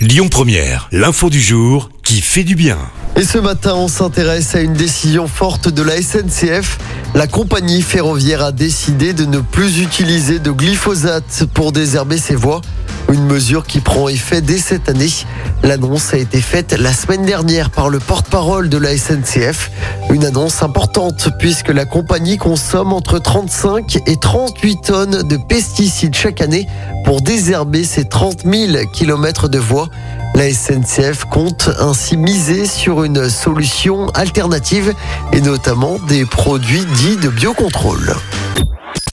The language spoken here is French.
Lyon Première, l'info du jour qui fait du bien. Et ce matin, on s'intéresse à une décision forte de la SNCF. La compagnie ferroviaire a décidé de ne plus utiliser de glyphosate pour désherber ses voies. Une mesure qui prend effet dès cette année. L'annonce a été faite la semaine dernière par le porte-parole de la SNCF. Une annonce importante puisque la compagnie consomme entre 35 et 38 tonnes de pesticides chaque année pour désherber ses 30 000 kilomètres de voies. La SNCF compte ainsi miser sur une solution alternative et notamment des produits dits de biocontrôle.